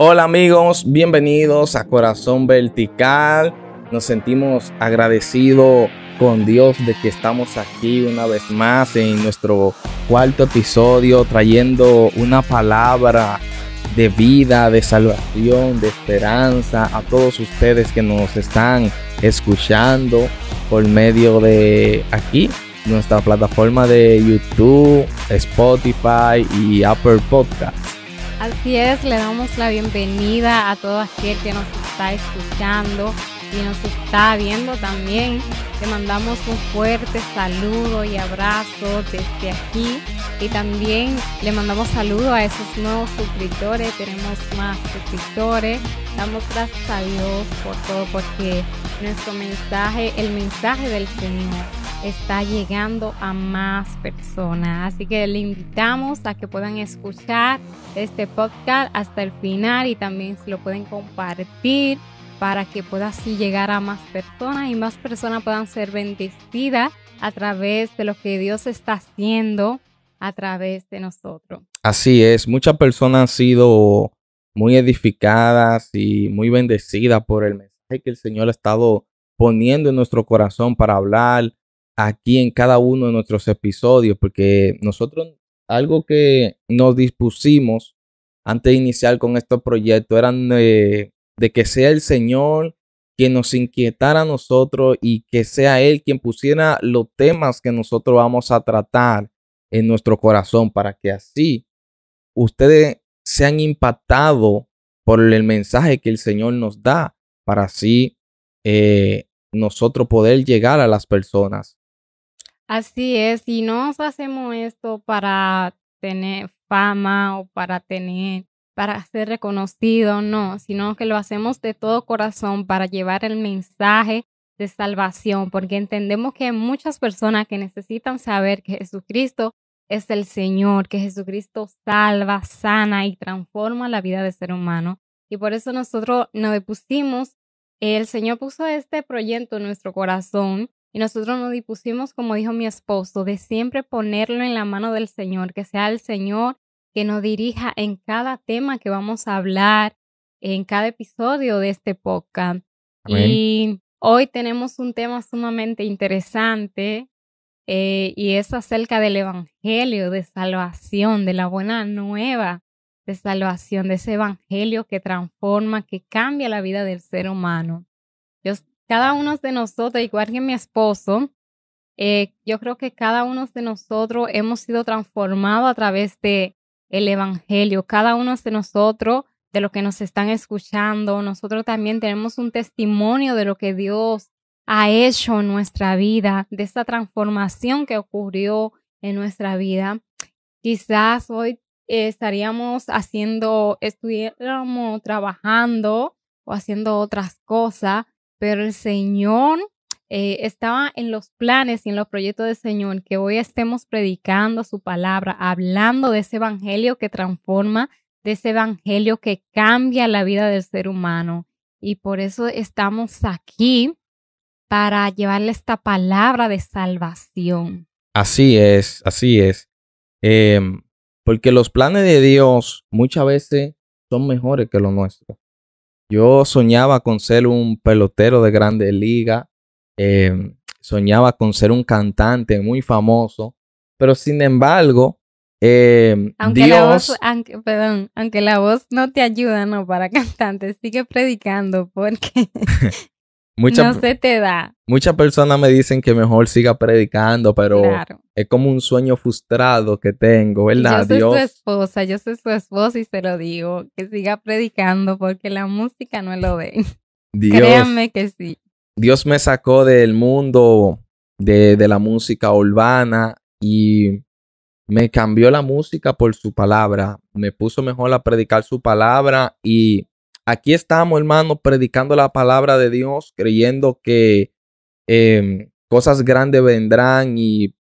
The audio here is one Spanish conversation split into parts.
Hola amigos, bienvenidos a Corazón Vertical. Nos sentimos agradecidos con Dios de que estamos aquí una vez más en nuestro cuarto episodio trayendo una palabra de vida, de salvación, de esperanza a todos ustedes que nos están escuchando por medio de aquí, nuestra plataforma de YouTube, Spotify y Apple Podcasts. Así es, le damos la bienvenida a todo aquel que nos está escuchando y nos está viendo también. Le mandamos un fuerte saludo y abrazo desde aquí y también le mandamos saludo a esos nuevos suscriptores. Tenemos más suscriptores. Damos gracias a Dios por todo porque nuestro mensaje, el mensaje del Señor está llegando a más personas. Así que le invitamos a que puedan escuchar este podcast hasta el final y también si lo pueden compartir para que pueda así llegar a más personas y más personas puedan ser bendecidas a través de lo que Dios está haciendo a través de nosotros. Así es, muchas personas han sido muy edificadas y muy bendecidas por el mensaje que el Señor ha estado poniendo en nuestro corazón para hablar aquí en cada uno de nuestros episodios, porque nosotros algo que nos dispusimos antes de iniciar con este proyecto eran de de que sea el Señor quien nos inquietara a nosotros y que sea Él quien pusiera los temas que nosotros vamos a tratar en nuestro corazón para que así ustedes sean impactados por el mensaje que el Señor nos da para así eh, nosotros poder llegar a las personas. Así es, y no hacemos esto para tener fama o para tener para ser reconocido, no, sino que lo hacemos de todo corazón para llevar el mensaje de salvación, porque entendemos que hay muchas personas que necesitan saber que Jesucristo es el Señor, que Jesucristo salva, sana y transforma la vida del ser humano. Y por eso nosotros nos dispusimos, el Señor puso este proyecto en nuestro corazón y nosotros nos dispusimos, como dijo mi esposo, de siempre ponerlo en la mano del Señor, que sea el Señor que nos dirija en cada tema que vamos a hablar, en cada episodio de este podcast. Y hoy tenemos un tema sumamente interesante eh, y es acerca del Evangelio de salvación, de la buena nueva de salvación, de ese Evangelio que transforma, que cambia la vida del ser humano. Cada uno de nosotros, igual que mi esposo, eh, yo creo que cada uno de nosotros hemos sido transformados a través de el Evangelio. Cada uno de nosotros, de los que nos están escuchando, nosotros también tenemos un testimonio de lo que Dios ha hecho en nuestra vida, de esta transformación que ocurrió en nuestra vida. Quizás hoy estaríamos haciendo, estuviéramos trabajando o haciendo otras cosas, pero el Señor eh, estaba en los planes y en los proyectos del Señor que hoy estemos predicando su palabra, hablando de ese evangelio que transforma, de ese evangelio que cambia la vida del ser humano. Y por eso estamos aquí para llevarle esta palabra de salvación. Así es, así es. Em, porque los planes de Dios muchas veces son mejores que los nuestros. Yo soñaba con ser un pelotero de grande liga, Em, soñaba con ser un cantante muy famoso, pero sin embargo, em, aunque Dios... La voz, aunque, perdón, aunque la voz no te ayuda, no, para cantante, sigue predicando porque no se te da. Muchas personas me dicen que mejor siga predicando, pero es como un sueño frustrado que tengo, ¿verdad? yo soy Dios... su esposa, yo soy su esposa y se lo digo, que siga predicando porque la música no lo ve. Créanme que sí. Dios me sacó del mundo de, la música urbana y me cambió la música por su palabra. Me puso mejor a predicar su palabra y aquí estamos, hermano, predicando la palabra de Dios, creyendo que em, cosas grandes vendrán y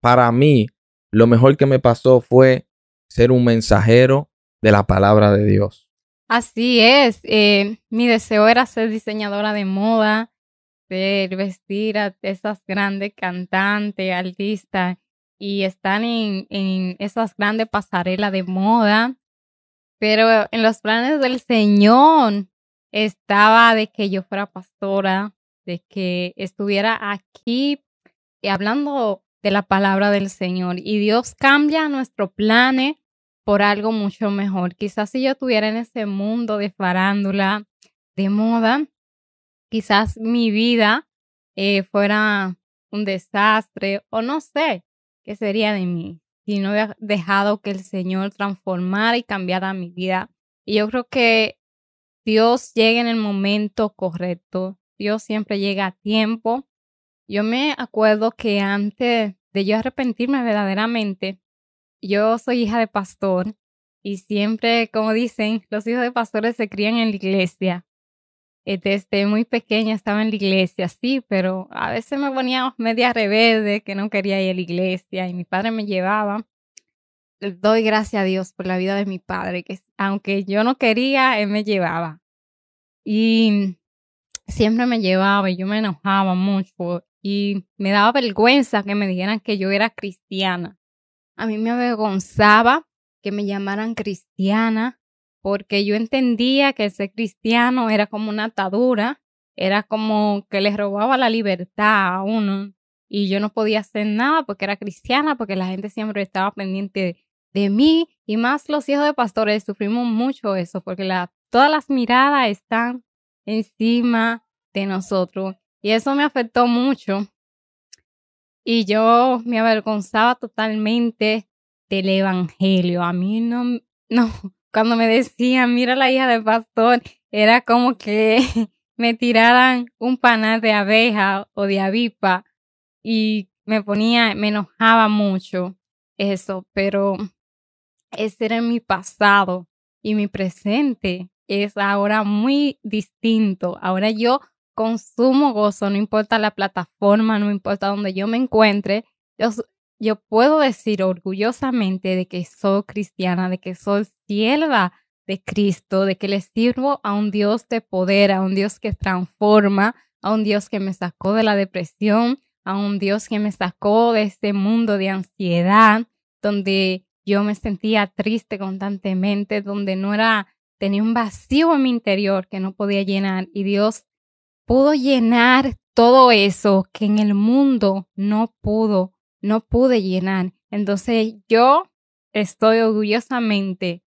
para mí lo mejor que me pasó fue ser un mensajero de la palabra de Dios. Así es, eh, mi deseo era ser diseñadora de moda, vestir a esas grandes cantantes, artistas y están en, en esas grandes pasarelas de moda. Pero en los planes del Señor estaba de que yo fuera pastora, de que estuviera aquí hablando de la palabra del Señor. Y Dios cambia nuestros planes por algo mucho mejor. Quizás si yo estuviera en ese mundo de farándula, de moda, quizás mi vida eh, fuera un desastre o no sé qué sería de mí si no hubiera dejado que el Señor transformara y cambiara mi vida. Y yo creo que Dios llega en el momento correcto. Dios siempre llega a tiempo. Yo me acuerdo que antes de yo arrepentirme verdaderamente, yo soy hija de pastor y siempre, como dicen, los hijos de pastores se crían en la iglesia. Eh, desde muy pequeña estaba en la iglesia, sí, pero a veces me ponía media rebelde, que no quería ir a la iglesia y mi padre me llevaba. Doy gracias a Dios por la vida de mi padre, que aunque yo no quería, él me llevaba. Y siempre me llevaba y yo me enojaba mucho y me daba vergüenza que me dijeran que yo era cristiana. A mí me avergonzaba que me llamaran cristiana porque yo entendía que ser cristiano era como una atadura, era como que les robaba la libertad a uno y yo no podía hacer nada porque era cristiana, porque la gente siempre estaba pendiente de, mí y más los hijos de pastores sufrimos mucho eso porque todas las miradas están encima de nosotros y eso me afectó mucho y yo me avergonzaba totalmente del evangelio. A mí no, no, cuando me decían, mira la hija del pastor, era como que me tiraran un panal de abeja o de avipa y me ponía, me enojaba mucho eso, pero ese era mi pasado y mi presente es ahora muy distinto. Ahora yo consumo gozo, no importa la plataforma, no importa donde yo me encuentre, yo, yo puedo decir orgullosamente de que soy cristiana, de que soy sierva de Cristo, de que le sirvo a un Dios de poder, a un Dios que transforma, a un Dios que me sacó de la depresión, a un Dios que me sacó de este mundo de ansiedad, donde yo me sentía triste constantemente, donde no era, tenía un vacío en mi interior que no podía llenar. Y Dios pudo llenar todo eso que en el mundo no pudo no pude llenar. Entonces yo estoy orgullosamente,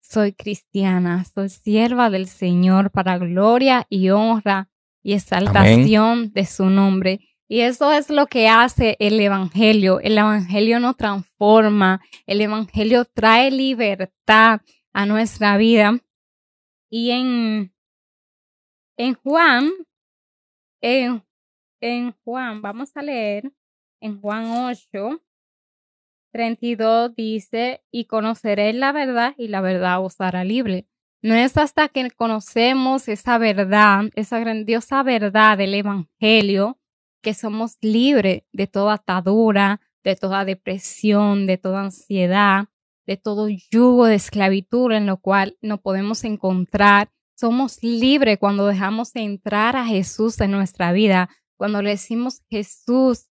soy cristiana, soy sierva del Señor para gloria y honra y exaltación de su nombre. Y eso es lo que hace el Evangelio. El Evangelio nos transforma, el Evangelio trae libertad a nuestra vida. Y en, en Juan, en en Juan, vamos a leer en Juan 8, 32 dice, y conoceréis la verdad y la verdad os hará libre. No es hasta que conocemos esa verdad, esa grandiosa verdad del Evangelio, que somos libres de toda atadura, de toda depresión, de toda ansiedad, de todo yugo de esclavitud en lo cual no podemos encontrar. Somos libres cuando dejamos entrar a Jesús en nuestra vida, cuando le decimos Jesús,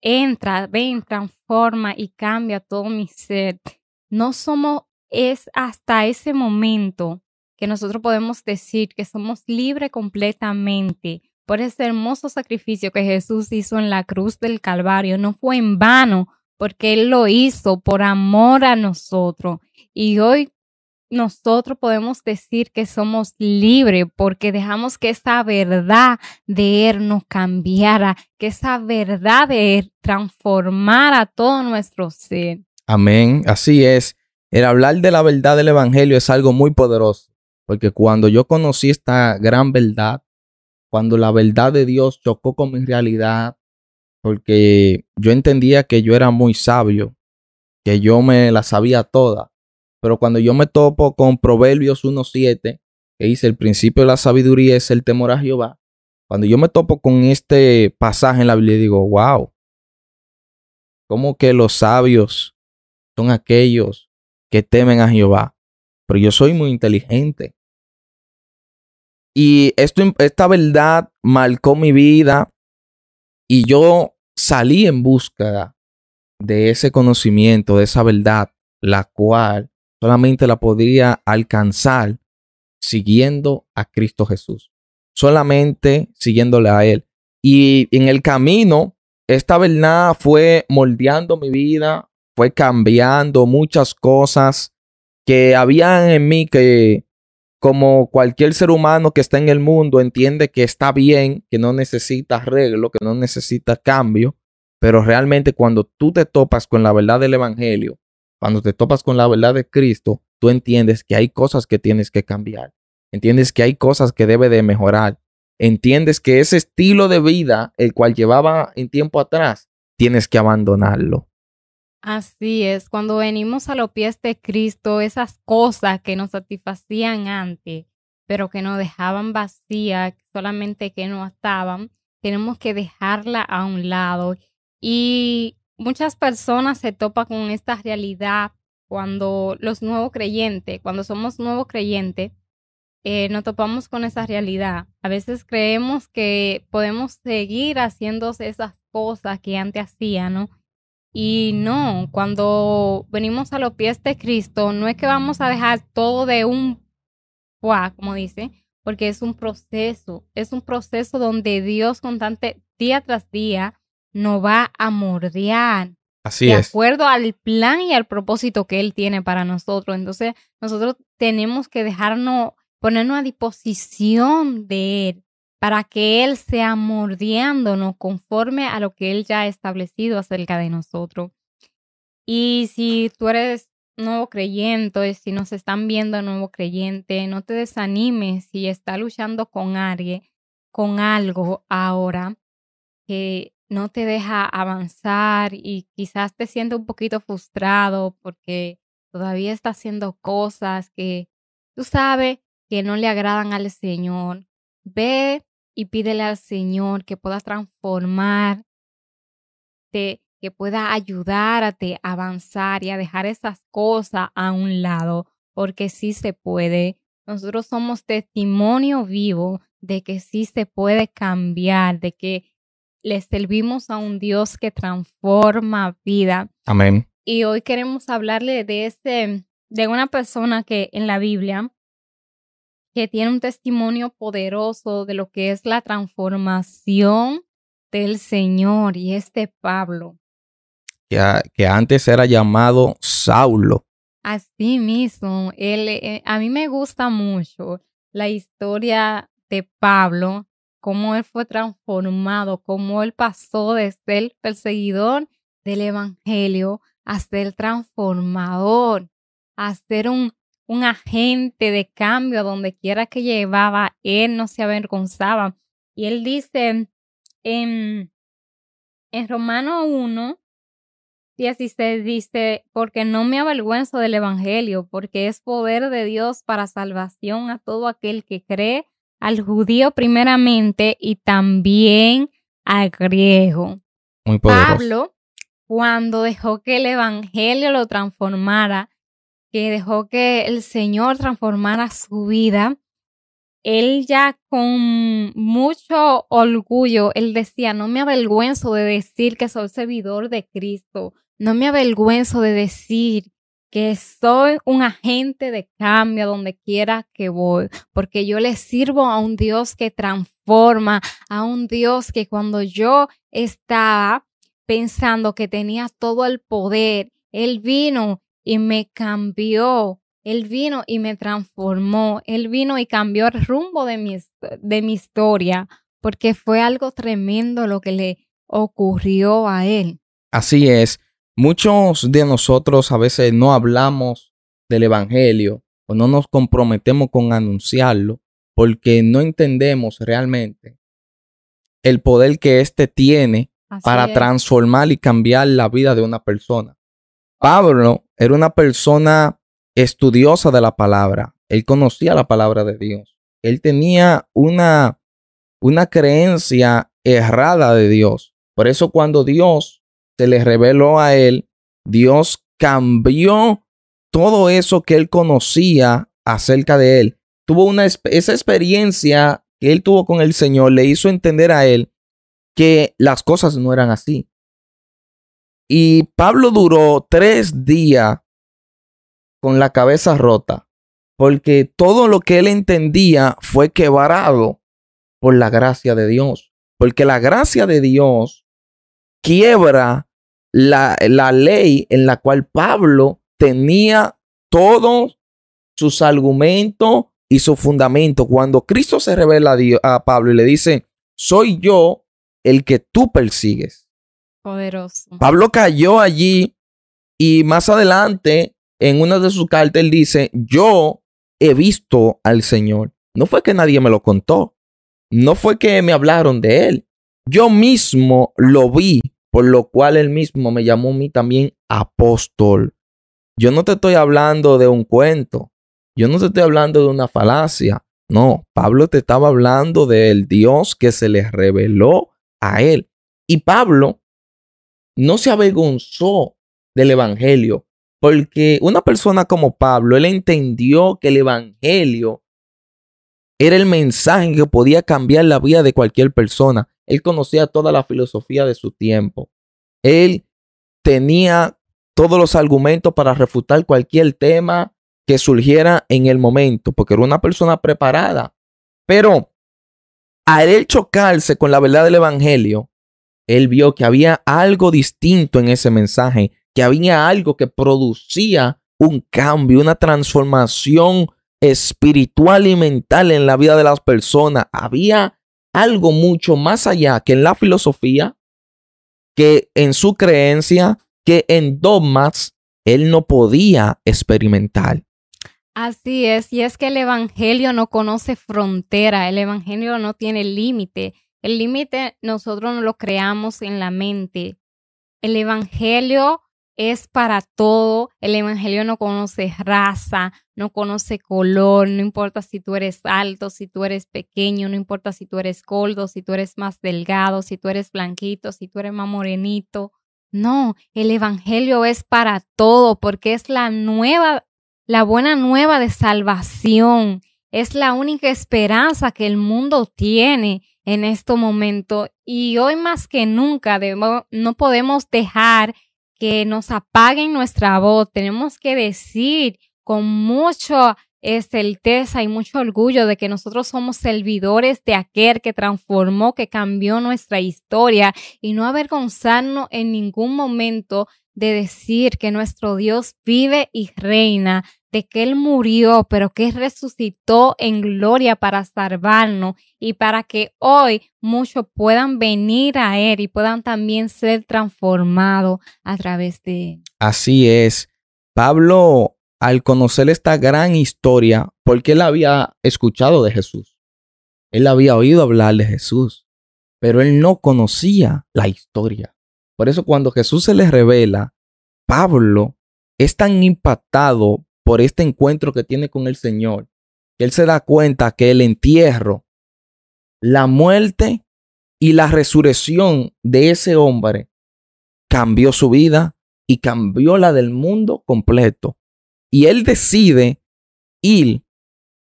entra, ven, transforma y cambia todo mi ser. No somos, es hasta ese momento que nosotros podemos decir que somos libres completamente por ese hermoso sacrificio que Jesús hizo en la cruz del Calvario. No fue en vano, porque Él lo hizo por amor a nosotros. Y hoy nosotros podemos decir que somos libres porque dejamos que esa verdad de Él nos cambiara, que esa verdad de Él transformara todo nuestro ser. Amén, así es. El hablar de la verdad del Evangelio es algo muy poderoso, porque cuando yo conocí esta gran verdad, cuando la verdad de Dios chocó con mi realidad, porque yo entendía que yo era muy sabio, que yo me la sabía toda pero cuando yo me topo con Proverbios 1.7, que dice el principio de la sabiduría es el temor a Jehová, cuando yo me topo con este pasaje en la Biblia, digo, wow, ¿cómo que los sabios son aquellos que temen a Jehová? Pero yo soy muy inteligente. Y esto, esta verdad marcó mi vida y yo salí en búsqueda de ese conocimiento, de esa verdad la cual solamente la podría alcanzar siguiendo a Cristo Jesús, solamente siguiéndole a Él. Y en el camino, esta verdad fue moldeando mi vida, fue cambiando muchas cosas que habían en mí que como cualquier ser humano que está en el mundo entiende que está bien, que no necesita arreglo, que no necesita cambio, pero realmente cuando tú te topas con la verdad del Evangelio, cuando te topas con la verdad de Cristo, tú entiendes que hay cosas que tienes que cambiar, entiendes que hay cosas que debe de mejorar, entiendes que ese estilo de vida, el cual llevaba en tiempo atrás, tienes que abandonarlo. Así es, cuando venimos a los pies de Cristo, esas cosas que nos satisfacían antes, pero que nos dejaban vacías, solamente que no estaban, tenemos que dejarla a un lado. Y muchas personas se topan con esta realidad cuando los nuevos creyentes, cuando somos nuevos creyentes, eh, nos topamos con esa realidad. A veces creemos que podemos seguir haciendo esas cosas que antes hacían, ¿no? Y no, cuando venimos a los pies de Cristo, no es que vamos a dejar todo de un como dice, porque es un proceso, es un proceso donde Dios constante día tras día nos va a mordear. Así de es. acuerdo al plan y al propósito que Él tiene para nosotros. Entonces, nosotros tenemos que dejarnos, ponernos a disposición de Él para que Él sea mordiéndonos conforme a lo que Él ya ha establecido acerca de nosotros. Y si tú eres nuevo creyente, si nos están viendo nuevo creyente, no te desanimes si está luchando con alguien, con algo ahora que no te deja avanzar y quizás te sientes un poquito frustrado porque todavía está haciendo cosas que tú sabes que no le agradan al Señor. Ve y pídele al Señor que pueda transformarte, que pueda ayudarte a avanzar y a dejar esas cosas a un lado, porque sí se puede. Nosotros somos testimonio vivo de que sí se puede cambiar, de que le servimos a un Dios que transforma vida. Amén. Y hoy queremos hablarle de ese, de una persona que en la Biblia que tiene un testimonio poderoso de lo que es la transformación del Señor y este Pablo. Que, que antes era llamado Saulo. Así mismo, él, eh, a mí me gusta mucho la historia de Pablo, cómo él fue transformado, cómo él pasó de ser perseguidor del Evangelio a ser transformador, a ser un un agente de cambio donde quiera que llevaba, él no se avergonzaba. Y él dice en, en Romano 1, 16 dice, porque no me avergüenzo del Evangelio, porque es poder de Dios para salvación a todo aquel que cree, al judío primeramente y también al griego. Muy Pablo, cuando dejó que el Evangelio lo transformara, que dejó que el Señor transformara su vida, él ya con mucho orgullo, él decía, no me avergüenzo de decir que soy servidor de Cristo, no me avergüenzo de decir que soy un agente de cambio donde quiera que voy, porque yo le sirvo a un Dios que transforma, a un Dios que cuando yo estaba pensando que tenía todo el poder, Él vino y me cambió. Él vino y me transformó. Él vino y cambió el rumbo de mi, de mi historia porque fue algo tremendo lo que le ocurrió a él. Así es. Muchos de nosotros a veces no hablamos del Evangelio o no nos comprometemos con anunciarlo porque no entendemos realmente el poder que éste tiene para transformar y cambiar la vida de una persona. Pablo era una persona estudiosa de la palabra. Él conocía la palabra de Dios. Él tenía una, una creencia errada de Dios. Por eso cuando Dios se le reveló a él, Dios cambió todo eso que él conocía acerca de él. Tuvo una esa experiencia que él tuvo con el Señor le hizo entender a él que las cosas no eran así. Y Pablo duró tres días con la cabeza rota, porque todo lo que él entendía fue quebrado por la gracia de Dios, porque la gracia de Dios quiebra la, la ley en la cual Pablo tenía todos sus argumentos y su fundamento. Cuando Cristo se revela a, Pablo y le dice, soy yo el que tú persigues. Poderoso. Pablo cayó allí y más adelante en una de sus cartas él dice, yo he visto al Señor. No fue que nadie me lo contó. No fue que me hablaron de él. Yo mismo lo vi, por lo cual él mismo me llamó a mí también apóstol. Yo no te estoy hablando de un cuento. Yo no te estoy hablando de una falacia. No, Pablo te estaba hablando del Dios que se le reveló a él. Y Pablo no se avergonzó del Evangelio, porque una persona como Pablo, él entendió que el Evangelio era el mensaje que podía cambiar la vida de cualquier persona. Él conocía toda la filosofía de su tiempo. Él tenía todos los argumentos para refutar cualquier tema que surgiera en el momento, porque era una persona preparada. Pero al él chocarse con la verdad del Evangelio, él vio que había algo distinto en ese mensaje, que había algo que producía un cambio, una transformación espiritual y mental en la vida de las personas. Había algo mucho más allá que en la filosofía, que en su creencia, que en dogmas él no podía experimentar. Así es, y es que el Evangelio no conoce frontera, el Evangelio no tiene límite. El límite nosotros no lo creamos en la mente. El Evangelio es para todo. El Evangelio no conoce raza, no conoce color, no importa si tú eres alto, si tú eres pequeño, no importa si tú eres gordo, si tú eres más delgado, si tú eres blanquito, si tú eres más morenito. No, el Evangelio es para todo porque es la nueva la buena nueva de salvación es la única esperanza que el mundo tiene en este momento y hoy más que nunca no podemos dejar que nos apaguen nuestra voz. Tenemos que decir con mucha certeza y mucho orgullo de que nosotros somos servidores de aquel que transformó, que cambió nuestra historia y no avergonzarnos en ningún momento de decir que nuestro Dios vive y reina, que Él murió, pero que resucitó en gloria para salvarnos y para que hoy muchos puedan venir a Él y puedan también ser transformados a través de Él. Así es. Pablo, al conocer esta gran historia, porque él había escuchado de Jesús, él había oído hablar de Jesús, pero él no conocía la historia. Por eso cuando Jesús se le revela, Pablo es tan impactado por este encuentro que tiene con el Señor, él se da cuenta que el entierro, la muerte y la resurrección de ese hombre cambió su vida y cambió la del mundo completo. Y él decide ir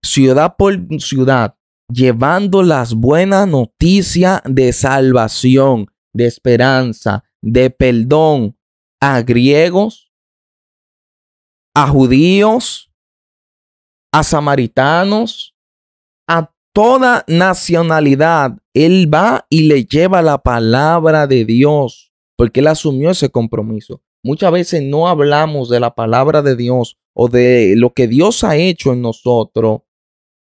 ciudad por ciudad llevando las buenas noticias de salvación, de esperanza, de perdón a griegos, a judíos, a samaritanos, a toda nacionalidad. Él va y le lleva la palabra de Dios, porque él asumió ese compromiso. Muchas veces no hablamos de la palabra de Dios o de lo que Dios ha hecho en nosotros,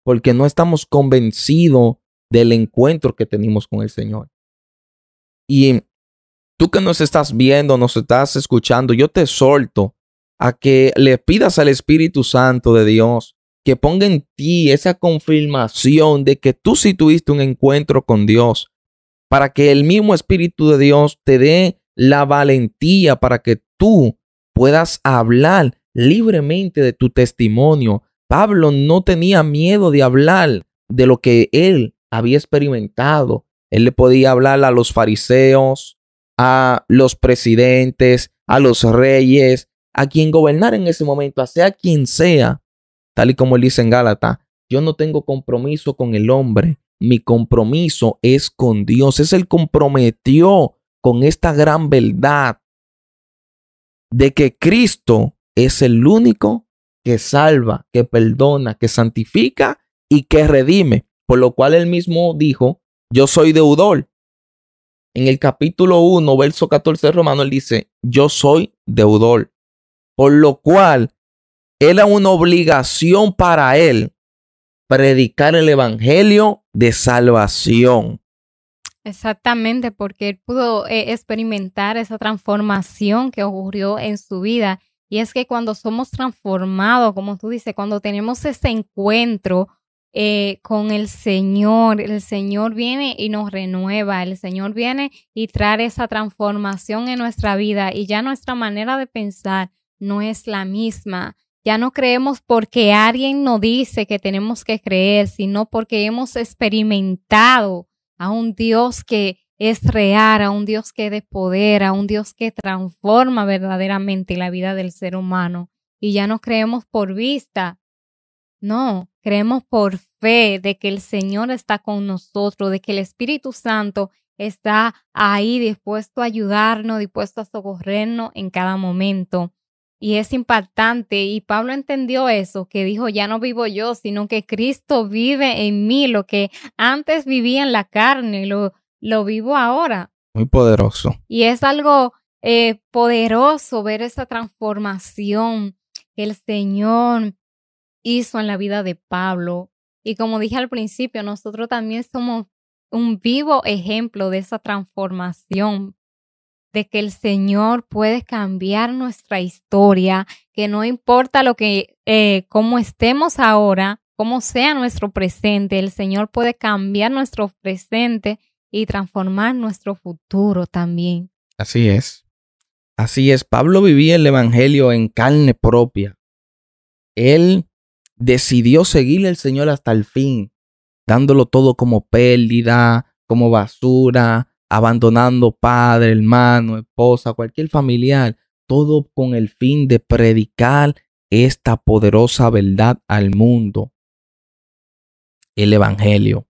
porque no estamos convencidos del encuentro que tenemos con el Señor. Y tú que nos estás viendo, nos estás escuchando, yo te solto a que le pidas al Espíritu Santo de Dios que ponga en ti esa confirmación de que tú sí tuviste un encuentro con Dios, para que el mismo Espíritu de Dios te dé la valentía para que tú puedas hablar libremente de tu testimonio. Pablo no tenía miedo de hablar de lo que él había experimentado. Él le podía hablar a los fariseos, a los presidentes, a los reyes, a quien gobernar en ese momento, a sea quien sea, tal y como él dice en Gálatas, yo no tengo compromiso con el hombre, mi compromiso es con Dios. Es el comprometió con esta gran verdad de que Cristo es el único que salva, que perdona, que santifica y que redime. Por lo cual él mismo dijo, yo soy deudor. En el capítulo 1, verso 14 de Romano, él dice, yo soy deudor. Por lo cual era una obligación para él predicar el evangelio de salvación. Exactamente, porque él pudo eh, experimentar esa transformación que ocurrió en su vida. Y es que cuando somos transformados, como tú dices, cuando tenemos ese encuentro eh, con el Señor, el Señor viene y nos renueva, el Señor viene y trae esa transformación en nuestra vida y ya nuestra manera de pensar no es la misma. Ya no creemos porque alguien nos dice que tenemos que creer, sino porque hemos experimentado a un Dios que es real, a un Dios que de poder, a un Dios que transforma verdaderamente la vida del ser humano. Y ya no creemos por vista, no, creemos por fe de que el Señor está con nosotros, de que el Espíritu Santo está ahí dispuesto a ayudarnos, dispuesto a socorrernos en cada momento. Y es impactante. Y Pablo entendió eso, que dijo, ya no vivo yo, sino que Cristo vive en mí. Lo que antes vivía en la carne, lo, lo vivo ahora. Muy poderoso. Y es algo eh, poderoso ver esa transformación que el Señor hizo en la vida de Pablo. Y como dije al principio, nosotros también somos un vivo ejemplo de esa transformación de que el Señor puede cambiar nuestra historia, que no importa lo que, eh, cómo estemos ahora, cómo sea nuestro presente, el Señor puede cambiar nuestro presente y transformar nuestro futuro también. Así es. Así es. Pablo vivía el Evangelio en carne propia. Él decidió seguirle al Señor hasta el fin, dándolo todo como pérdida, como basura, abandonando padre, hermano, esposa, cualquier familiar, todo con el fin de predicar esta poderosa verdad al mundo, el Evangelio.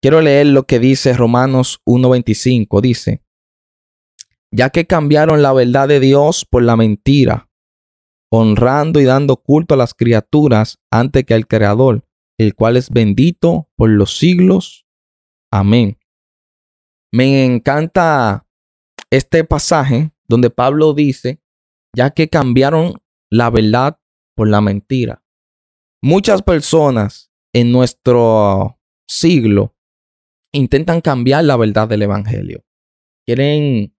Quiero leer lo que dice Romanos 1.25. Dice, ya que cambiaron la verdad de Dios por la mentira, honrando y dando culto a las criaturas antes que al Creador, el cual es bendito por los siglos. Amén. Me encanta este pasaje donde Pablo dice, ya que cambiaron la verdad por la mentira. Muchas personas en nuestro siglo intentan cambiar la verdad del Evangelio. Quieren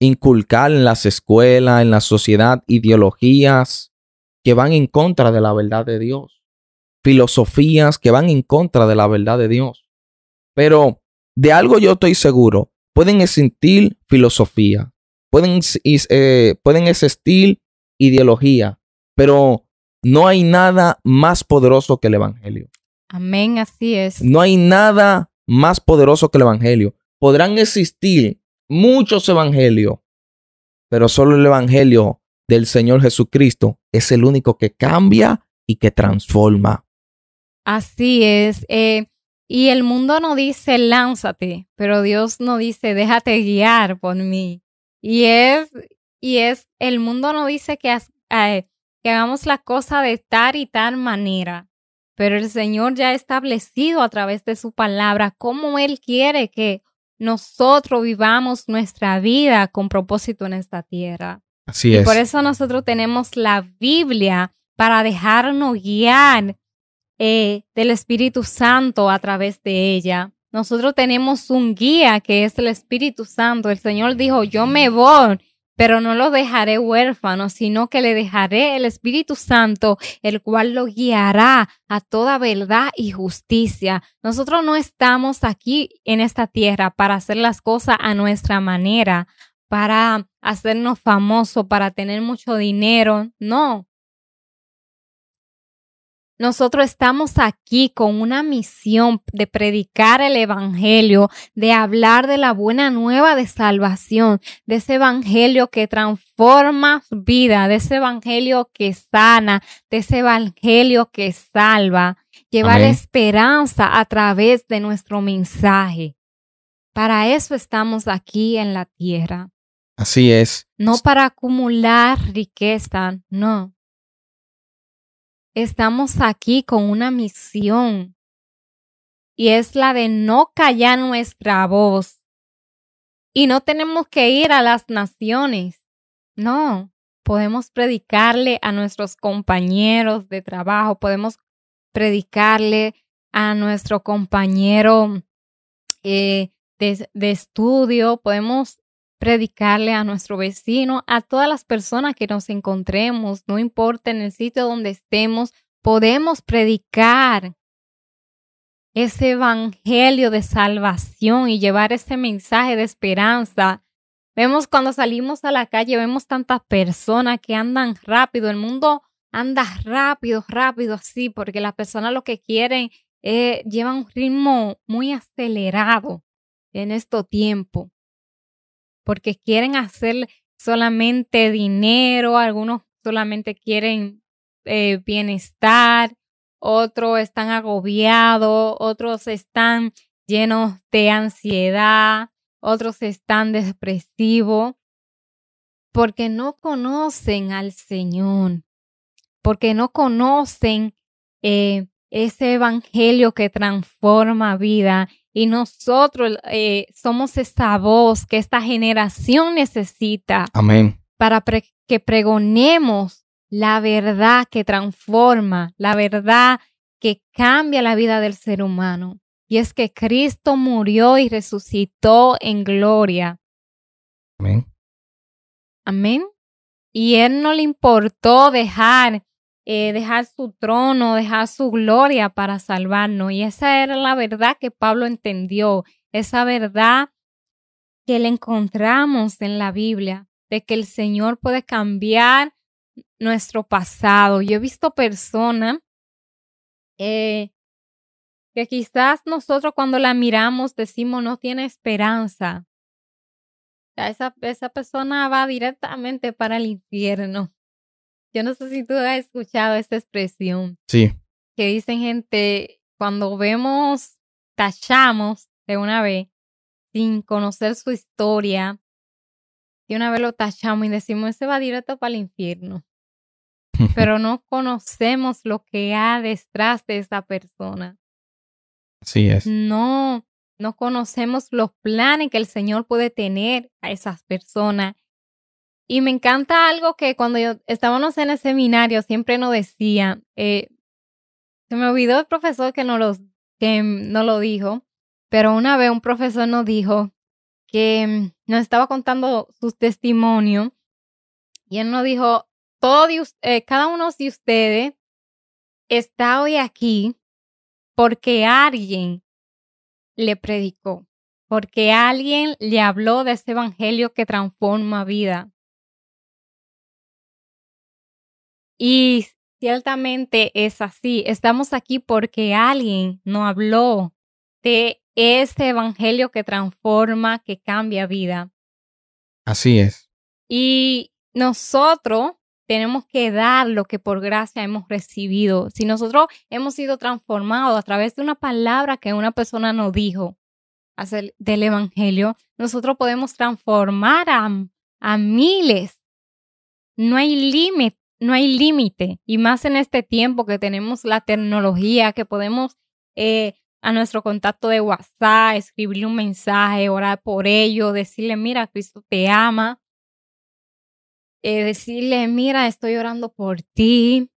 inculcar en las escuelas, en la sociedad, ideologías que van en contra de la verdad de Dios. Filosofías que van en contra de la verdad de Dios. Pero de algo yo estoy seguro. Pueden existir filosofía, pueden, eh, pueden existir ideología, pero no hay nada más poderoso que el Evangelio. Amén, así es. No hay nada más poderoso que el Evangelio. Podrán existir muchos evangelios, pero solo el Evangelio del Señor Jesucristo es el único que cambia y que transforma. Así es. Eh, y el mundo no dice lánzate, pero Dios no dice déjate guiar por mí. Y es, y es, el mundo no dice que, eh, que hagamos la cosa de tal y tal manera, pero el Señor ya ha establecido a través de su palabra cómo Él quiere que nosotros vivamos nuestra vida con propósito en esta tierra. Así es. Y por eso nosotros tenemos la Biblia para dejarnos guiar eh, del Espíritu Santo a través de ella. Nosotros tenemos un guía que es el Espíritu Santo. El Señor dijo, yo me voy, pero no lo dejaré huérfano, sino que le dejaré el Espíritu Santo, el cual lo guiará a toda verdad y justicia. Nosotros no estamos aquí en esta tierra para hacer las cosas a nuestra manera, para hacernos famosos, para tener mucho dinero. No, nosotros estamos aquí con una misión de predicar el Evangelio, de hablar de la buena nueva de salvación, de ese Evangelio que transforma vida, de ese Evangelio que sana, de ese Evangelio que salva, llevar esperanza a través de nuestro mensaje. Para eso estamos aquí en la tierra. Así es. No para acumular riqueza, no estamos aquí con una misión y es la de no callar nuestra voz. Y no tenemos que ir a las naciones. No, podemos predicarle a nuestros compañeros de trabajo, podemos predicarle a nuestro compañero eh, de, de estudio, podemos predicarle a nuestro vecino, a todas las personas que nos encontremos, no importa en el sitio donde estemos, podemos predicar ese evangelio de salvación y llevar ese mensaje de esperanza. Vemos cuando salimos a la calle, vemos tantas personas que andan rápido, el mundo anda rápido, rápido así, porque las personas lo que quieren es llevan un ritmo muy acelerado en este tiempo, porque quieren hacer solamente dinero, algunos solamente quieren eh, bienestar, otros están agobiados, otros están llenos de ansiedad, otros están depresivos, porque no conocen al Señor, porque no conocen eh, ese evangelio que transforma vida. Y nosotros eh, somos esa voz que esta generación necesita. Amén. Para que pregonemos la verdad que transforma, la verdad que cambia la vida del ser humano. Y es que Cristo murió y resucitó en gloria. Amén. Amén. Y Él no le importó dejar, eh, dejar su trono, dejar su gloria para salvarnos. Y esa era la verdad que Pablo entendió, esa verdad que le encontramos en la Biblia, de que el Señor puede cambiar nuestro pasado. Yo he visto personas eh, que quizás nosotros cuando la miramos decimos no tiene esperanza. esa, esa persona va directamente para el infierno. Yo no sé si tú has escuchado esta expresión. Sí. Que dicen gente, cuando vemos, tachamos de una vez, sin conocer su historia, y una vez lo tachamos y decimos, ese va directo para el infierno. Pero no conocemos lo que hay detrás de esa persona. Así es. No, no conocemos los planes que el Señor puede tener a esas personas. Y me encanta algo que cuando yo, estábamos en el seminario siempre nos decía, eh, se me olvidó el profesor que no, los, que no lo dijo, pero una vez un profesor nos dijo que mm, nos estaba contando sus testimonios y él nos dijo, todo eh, cada uno de ustedes está hoy aquí porque alguien le predicó, porque alguien le habló de ese evangelio que transforma vida. Y ciertamente es así. Estamos aquí porque alguien nos habló de este evangelio que transforma, que cambia vida. Así es. Y nosotros tenemos que dar lo que por gracia hemos recibido. Si nosotros hemos sido transformados a través de una palabra que una persona nos dijo del evangelio, nosotros podemos transformar a, a miles. No hay límite, no hay límite. Y más en este tiempo que tenemos la tecnología, que podemos eh, a nuestro contacto de WhatsApp, escribirle un mensaje, orar por ello, decirle, mira, Cristo te ama, eh, decirle, mira, estoy orando por ti.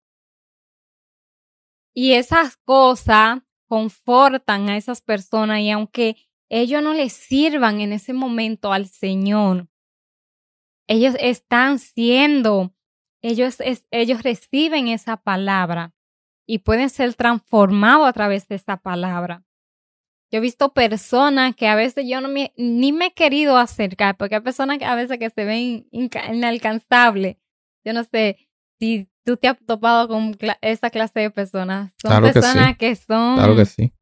Y esas cosas confortan a esas personas y aunque ellos no les sirvan en ese momento al Señor, ellos están siendo, ellos, ellos reciben esa palabra y pueden ser transformados a través de esa palabra. Yo he visto personas que a veces yo no me, ni me he querido acercar, porque hay personas que a veces que se ven inalcanzables. Yo no sé si tú te has topado con esa clase de personas. Son personas que, son claro que sí.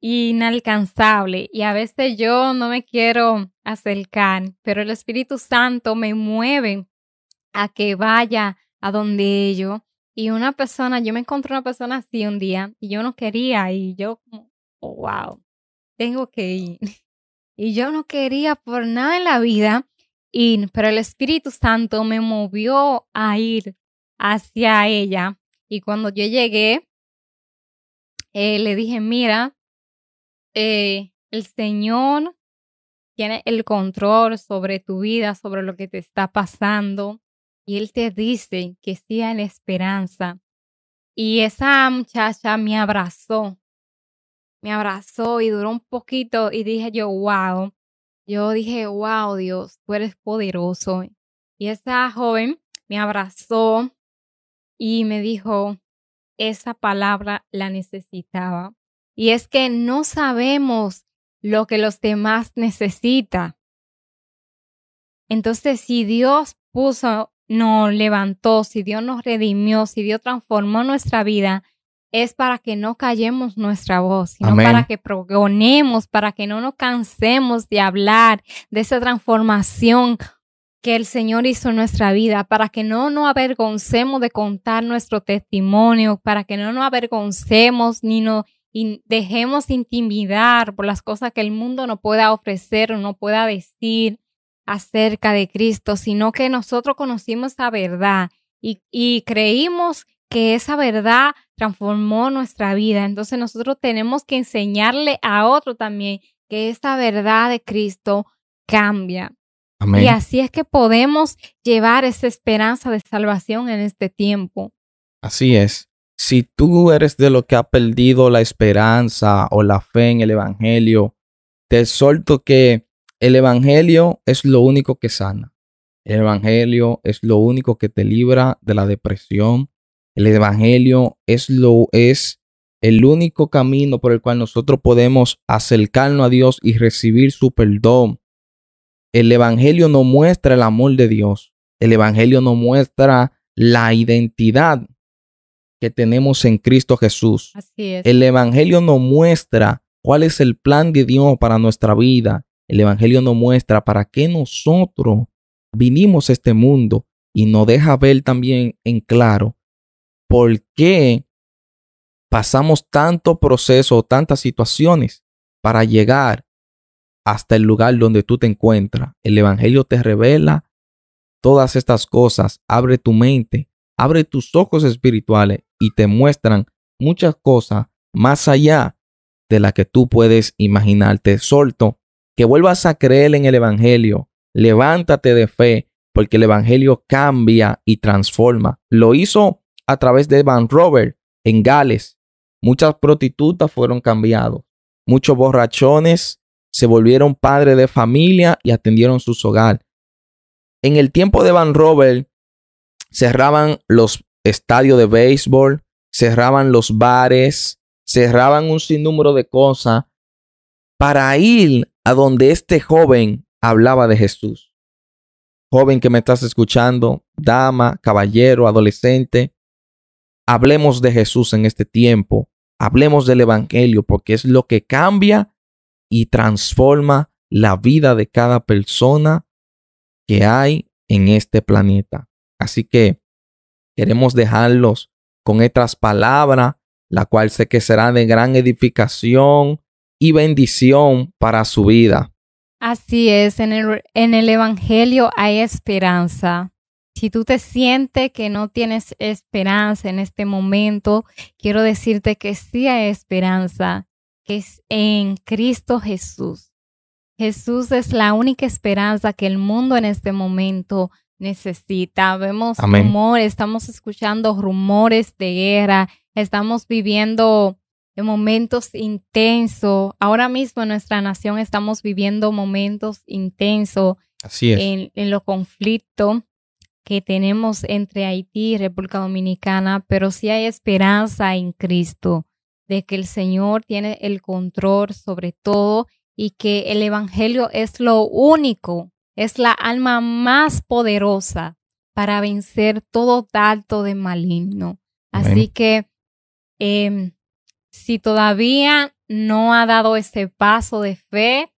inalcanzables y a veces yo no me quiero acercar, pero el Espíritu Santo me mueve a que vaya a donde ellos y una persona, yo me encontré una persona así un día y yo no quería y yo wow, tengo que ir. Y yo no quería por nada en la vida ir, pero el Espíritu Santo me movió a ir hacia ella. Y cuando yo llegué, eh, le dije, mira, eh, el Señor tiene el control sobre tu vida, sobre lo que te está pasando. Y Él te dice que sea en esperanza. Y esa muchacha me abrazó, me abrazó y duró un poquito y dije yo, wow. Yo dije, wow, Dios, tú eres poderoso. Y esa joven me abrazó y me dijo, esa palabra la necesitaba. Y es que no sabemos lo que los demás necesitan. Entonces, si Dios puso, nos levantó, si Dios nos redimió, si Dios transformó nuestra vida, es para que no callemos nuestra voz, sino para que progonemos, para que no nos cansemos de hablar de esa transformación que el Señor hizo en nuestra vida, para que no nos avergoncemos de contar nuestro testimonio, para que no nos avergoncemos ni nos dejemos intimidar por las cosas que el mundo no pueda ofrecer o no pueda decir acerca de Cristo, sino que nosotros conocimos esa verdad y, y creímos que esa verdad transformó nuestra vida. Entonces nosotros tenemos que enseñarle a otro también que esta verdad de Cristo cambia. Y así es que podemos llevar esa esperanza de salvación en este tiempo. Así es. Si tú eres de lo que ha perdido la esperanza o la fe en el Evangelio, te exhorto que el Evangelio es lo único que sana. El Evangelio es lo único que te libra de la depresión. El Evangelio es lo es el único camino por el cual nosotros podemos acercarnos a Dios y recibir su perdón. El Evangelio no muestra el amor de Dios. El Evangelio no muestra la identidad que tenemos en Cristo Jesús. Así es. El Evangelio nos muestra cuál es el plan de Dios para nuestra vida. El Evangelio nos muestra para qué nosotros vinimos a este mundo y nos deja ver también en claro por qué pasamos tanto proceso, tantas situaciones para llegar hasta el lugar donde tú te encuentras. El Evangelio te revela todas estas cosas, abre tu mente, abre tus ojos espirituales y te muestran muchas cosas más allá de la que tú puedes imaginarte. Solto, que vuelvas a creer en el Evangelio. Levántate de fe, porque el Evangelio cambia y transforma. Lo hizo a través de Van Robert en Gales. Muchas prostitutas fueron cambiados. Muchos borrachones se volvieron padres de familia y atendieron sus hogares. En el tiempo de Van Robert, cerraban los estadio de béisbol, cerraban los bares, cerraban un sinnúmero de cosas para ir a donde este joven hablaba de Jesús. Joven que me estás escuchando, dama, caballero, adolescente, hablemos de Jesús en este tiempo, hablemos del Evangelio, porque es lo que cambia y transforma la vida de cada persona que hay en este planeta. Así que Queremos dejarlos con estas palabras, la cual sé que será de gran edificación y bendición para su vida. Así es, en el, en el Evangelio hay esperanza. Si tú te sientes que no tienes esperanza en este momento, quiero decirte que sí hay esperanza, que es en Cristo Jesús. Jesús es la única esperanza que el mundo en este momento necesita. Vemos rumores, estamos escuchando rumores de guerra, estamos viviendo momentos intensos. Ahora mismo en nuestra nación estamos viviendo momentos intensos Así En, en los conflictos que tenemos entre Haití y República Dominicana, pero sí hay esperanza en Cristo de que el Señor tiene el control sobre todo y que el Evangelio es lo único es la alma más poderosa para vencer todo dato de maligno. Así que em, si todavía no ha dado ese paso de fe,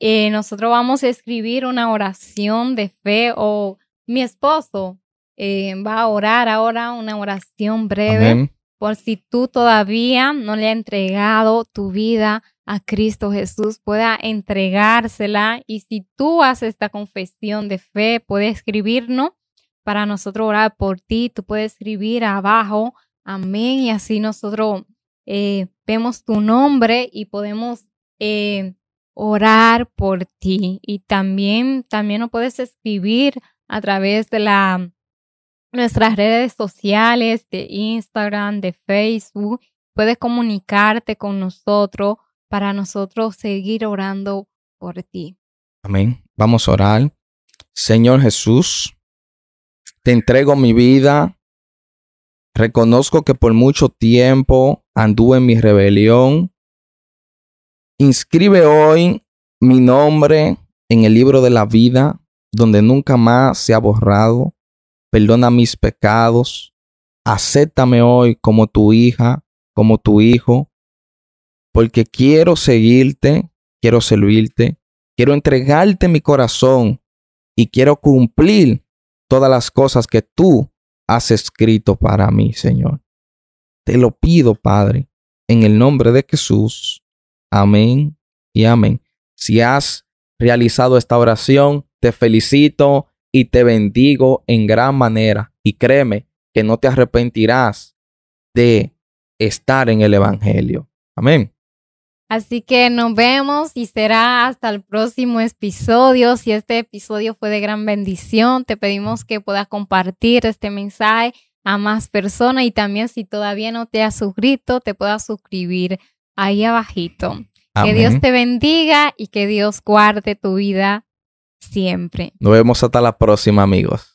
eh, nosotros vamos a escribir una oración de fe o mi esposo eh, va a orar ahora una oración breve por si tú todavía no le has entregado tu vida a Cristo Jesús, pueda entregársela. Y si tú haces esta confesión de fe, puedes escribirnos para nosotros orar por ti. Tú puedes escribir abajo, amén, y así nosotros eh, vemos tu nombre y podemos eh, orar por ti. Y también, también nos puedes escribir a través de la, nuestras redes sociales, de Instagram, de Facebook. Puedes comunicarte con nosotros para nosotros seguir orando por ti. Amén. Vamos a orar. Señor Jesús, te entrego mi vida. Reconozco que por mucho tiempo anduve en mi rebelión. Inscribe hoy mi nombre en el libro de la vida, donde nunca más se ha borrado. Perdona mis pecados. Acéptame hoy como tu hija, como tu hijo, porque quiero seguirte, quiero servirte, quiero entregarte mi corazón y quiero cumplir todas las cosas que tú has escrito para mí, Señor. Te lo pido, Padre, en el nombre de Jesús. Amén y amén. Si has realizado esta oración, te felicito y te bendigo en gran manera. Y créeme que no te arrepentirás de estar en el Evangelio. Amén. Así que nos vemos y será hasta el próximo episodio. Si este episodio fue de gran bendición, te pedimos que puedas compartir este mensaje a más personas y también si todavía no te has suscrito, te puedas suscribir ahí abajito. Que Dios te bendiga y que Dios guarde tu vida siempre. Nos vemos hasta la próxima, amigos.